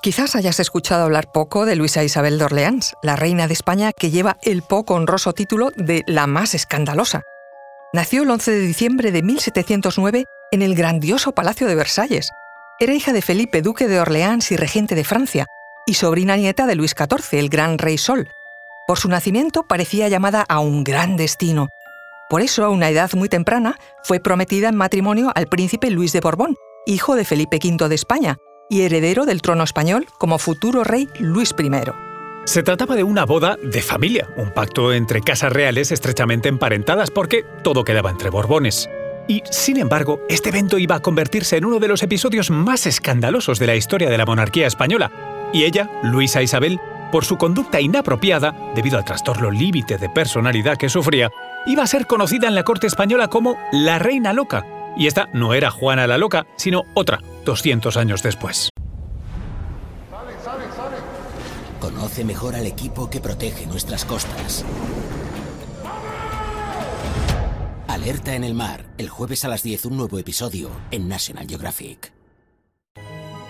Quizás hayas escuchado hablar poco de Luisa Isabel de Orleans, la reina de España que lleva el poco honroso título de la más escandalosa. Nació el 11 de diciembre de 1709 en el grandioso Palacio de Versalles. Era hija de Felipe, duque de Orleans y regente de Francia, y sobrina nieta de Luis XIV, el gran rey Sol. Por su nacimiento parecía llamada a un gran destino. Por eso, a una edad muy temprana, fue prometida en matrimonio al príncipe Luis de Borbón, hijo de Felipe V de España, y heredero del trono español como futuro rey Luis I. Se trataba de una boda de familia, un pacto entre casas reales estrechamente emparentadas porque todo quedaba entre Borbones. Y, sin embargo, este evento iba a convertirse en uno de los episodios más escandalosos de la historia de la monarquía española. Y ella, Luisa Isabel, por su conducta inapropiada, debido al trastorno límite de personalidad que sufría, iba a ser conocida en la corte española como la Reina Loca. Y esta no era Juana la Loca, sino otra, 200 años después. Conoce mejor al equipo que protege nuestras costas. Alerta en el mar, el jueves a las 10 un nuevo episodio en National Geographic.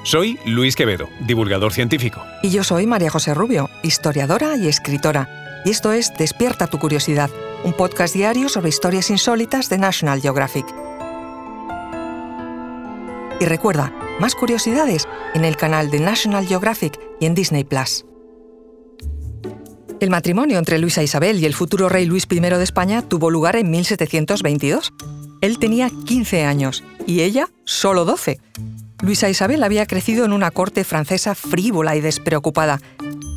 Soy Luis Quevedo, divulgador científico. Y yo soy María José Rubio, historiadora y escritora. Y esto es Despierta tu curiosidad, un podcast diario sobre historias insólitas de National Geographic. Y recuerda, más curiosidades en el canal de National Geographic y en Disney Plus. El matrimonio entre Luisa Isabel y el futuro rey Luis I de España tuvo lugar en 1722. Él tenía 15 años y ella solo 12. Luisa Isabel había crecido en una corte francesa frívola y despreocupada.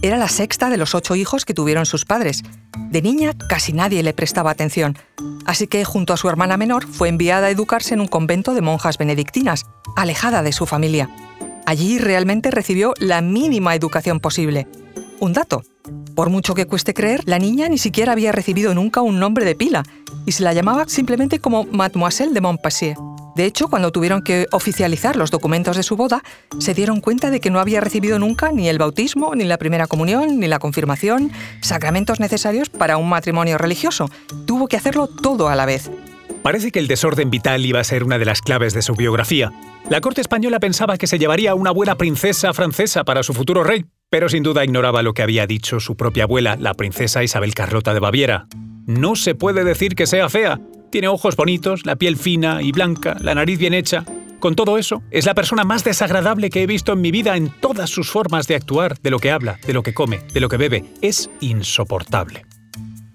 Era la sexta de los ocho hijos que tuvieron sus padres. De niña casi nadie le prestaba atención, así que junto a su hermana menor fue enviada a educarse en un convento de monjas benedictinas, alejada de su familia. Allí realmente recibió la mínima educación posible. Un dato. Por mucho que cueste creer, la niña ni siquiera había recibido nunca un nombre de pila y se la llamaba simplemente como Mademoiselle de Montpensier. De hecho, cuando tuvieron que oficializar los documentos de su boda, se dieron cuenta de que no había recibido nunca ni el bautismo, ni la primera comunión, ni la confirmación, sacramentos necesarios para un matrimonio religioso. Tuvo que hacerlo todo a la vez. Parece que el desorden vital iba a ser una de las claves de su biografía. La corte española pensaba que se llevaría una buena princesa francesa para su futuro rey, pero sin duda ignoraba lo que había dicho su propia abuela, la princesa Isabel Carlota de Baviera. No se puede decir que sea fea, tiene ojos bonitos, la piel fina y blanca, la nariz bien hecha. Con todo eso, es la persona más desagradable que he visto en mi vida en todas sus formas de actuar, de lo que habla, de lo que come, de lo que bebe. Es insoportable.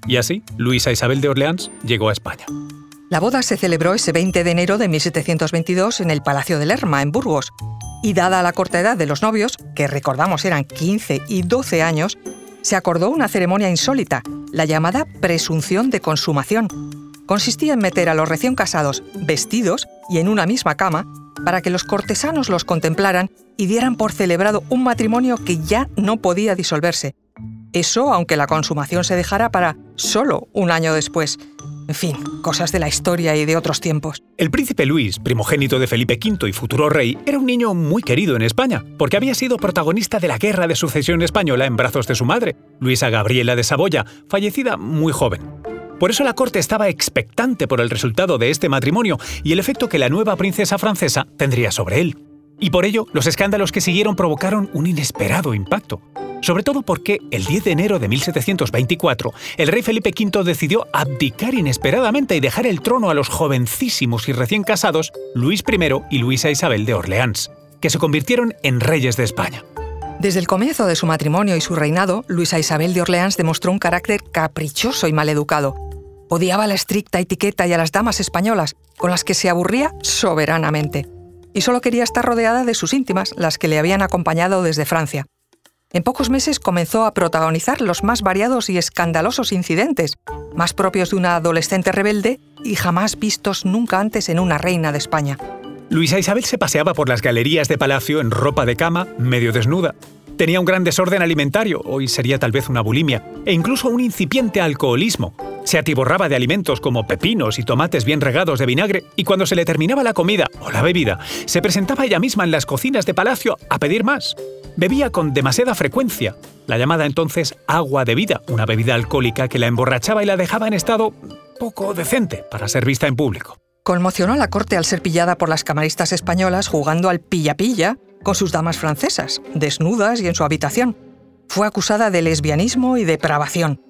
Y así, Luisa Isabel de Orleans llegó a España. La boda se celebró ese 20 de enero de 1722 en el Palacio de Lerma, en Burgos. Y dada la corta edad de los novios, que recordamos eran 15 y 12 años, se acordó una ceremonia insólita, la llamada presunción de consumación, consistía en meter a los recién casados vestidos y en una misma cama para que los cortesanos los contemplaran y dieran por celebrado un matrimonio que ya no podía disolverse. Eso aunque la consumación se dejara para solo un año después. En fin, cosas de la historia y de otros tiempos. El príncipe Luis, primogénito de Felipe V y futuro rey, era un niño muy querido en España, porque había sido protagonista de la Guerra de Sucesión Española en brazos de su madre, Luisa Gabriela de Saboya, fallecida muy joven. Por eso la corte estaba expectante por el resultado de este matrimonio y el efecto que la nueva princesa francesa tendría sobre él. Y por ello, los escándalos que siguieron provocaron un inesperado impacto. Sobre todo porque el 10 de enero de 1724, el rey Felipe V decidió abdicar inesperadamente y dejar el trono a los jovencísimos y recién casados Luis I y Luisa Isabel de Orleans, que se convirtieron en reyes de España. Desde el comienzo de su matrimonio y su reinado, Luisa Isabel de Orleans demostró un carácter caprichoso y maleducado. Odiaba la estricta etiqueta y a las damas españolas, con las que se aburría soberanamente. Y solo quería estar rodeada de sus íntimas, las que le habían acompañado desde Francia. En pocos meses comenzó a protagonizar los más variados y escandalosos incidentes, más propios de una adolescente rebelde y jamás vistos nunca antes en una reina de España. Luisa Isabel se paseaba por las galerías de palacio en ropa de cama, medio desnuda. Tenía un gran desorden alimentario, hoy sería tal vez una bulimia, e incluso un incipiente alcoholismo. Se atiborraba de alimentos como pepinos y tomates bien regados de vinagre, y cuando se le terminaba la comida o la bebida, se presentaba ella misma en las cocinas de palacio a pedir más. Bebía con demasiada frecuencia, la llamada entonces agua de vida, una bebida alcohólica que la emborrachaba y la dejaba en estado poco decente para ser vista en público. Conmocionó a la corte al ser pillada por las camaristas españolas jugando al pilla-pilla con sus damas francesas, desnudas y en su habitación. Fue acusada de lesbianismo y depravación.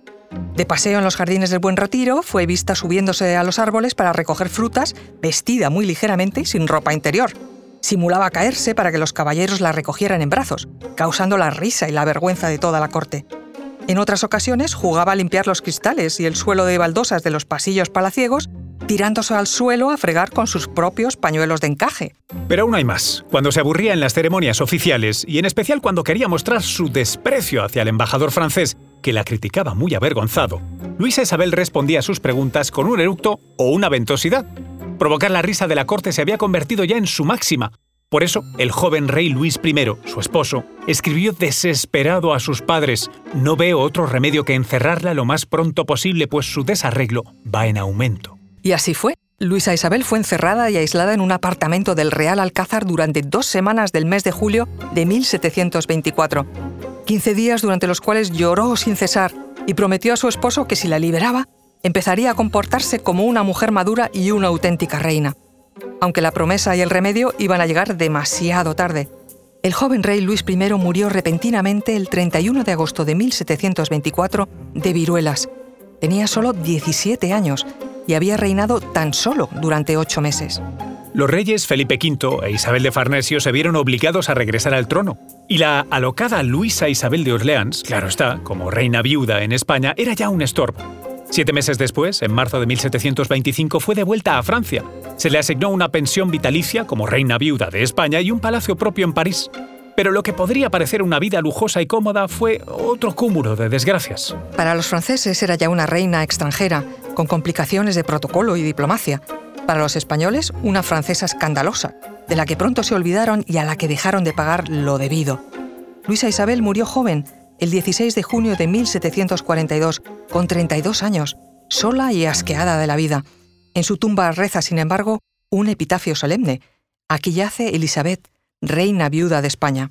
De paseo en los jardines del Buen Retiro, fue vista subiéndose a los árboles para recoger frutas, vestida muy ligeramente y sin ropa interior. Simulaba caerse para que los caballeros la recogieran en brazos, causando la risa y la vergüenza de toda la corte. En otras ocasiones jugaba a limpiar los cristales y el suelo de baldosas de los pasillos palaciegos, tirándose al suelo a fregar con sus propios pañuelos de encaje. Pero aún hay más. Cuando se aburría en las ceremonias oficiales, y en especial cuando quería mostrar su desprecio hacia el embajador francés, que la criticaba muy avergonzado, Luisa Isabel respondía a sus preguntas con un eructo o una ventosidad. Provocar la risa de la corte se había convertido ya en su máxima. Por eso, el joven rey Luis I, su esposo, escribió desesperado a sus padres, no veo otro remedio que encerrarla lo más pronto posible, pues su desarreglo va en aumento. Y así fue. Luisa Isabel fue encerrada y aislada en un apartamento del Real Alcázar durante dos semanas del mes de julio de 1724. 15 días durante los cuales lloró sin cesar y prometió a su esposo que si la liberaba, empezaría a comportarse como una mujer madura y una auténtica reina. Aunque la promesa y el remedio iban a llegar demasiado tarde. El joven rey Luis I murió repentinamente el 31 de agosto de 1724 de viruelas. Tenía solo 17 años y había reinado tan solo durante ocho meses. Los reyes Felipe V e Isabel de Farnesio se vieron obligados a regresar al trono, y la alocada Luisa Isabel de Orleans, claro está, como reina viuda en España, era ya un estorbo. Siete meses después, en marzo de 1725, fue devuelta a Francia. Se le asignó una pensión vitalicia como reina viuda de España y un palacio propio en París. Pero lo que podría parecer una vida lujosa y cómoda fue otro cúmulo de desgracias. Para los franceses era ya una reina extranjera, con complicaciones de protocolo y diplomacia. Para los españoles, una francesa escandalosa, de la que pronto se olvidaron y a la que dejaron de pagar lo debido. Luisa Isabel murió joven, el 16 de junio de 1742, con 32 años, sola y asqueada de la vida. En su tumba reza, sin embargo, un epitafio solemne. Aquí yace Elizabeth, reina viuda de España.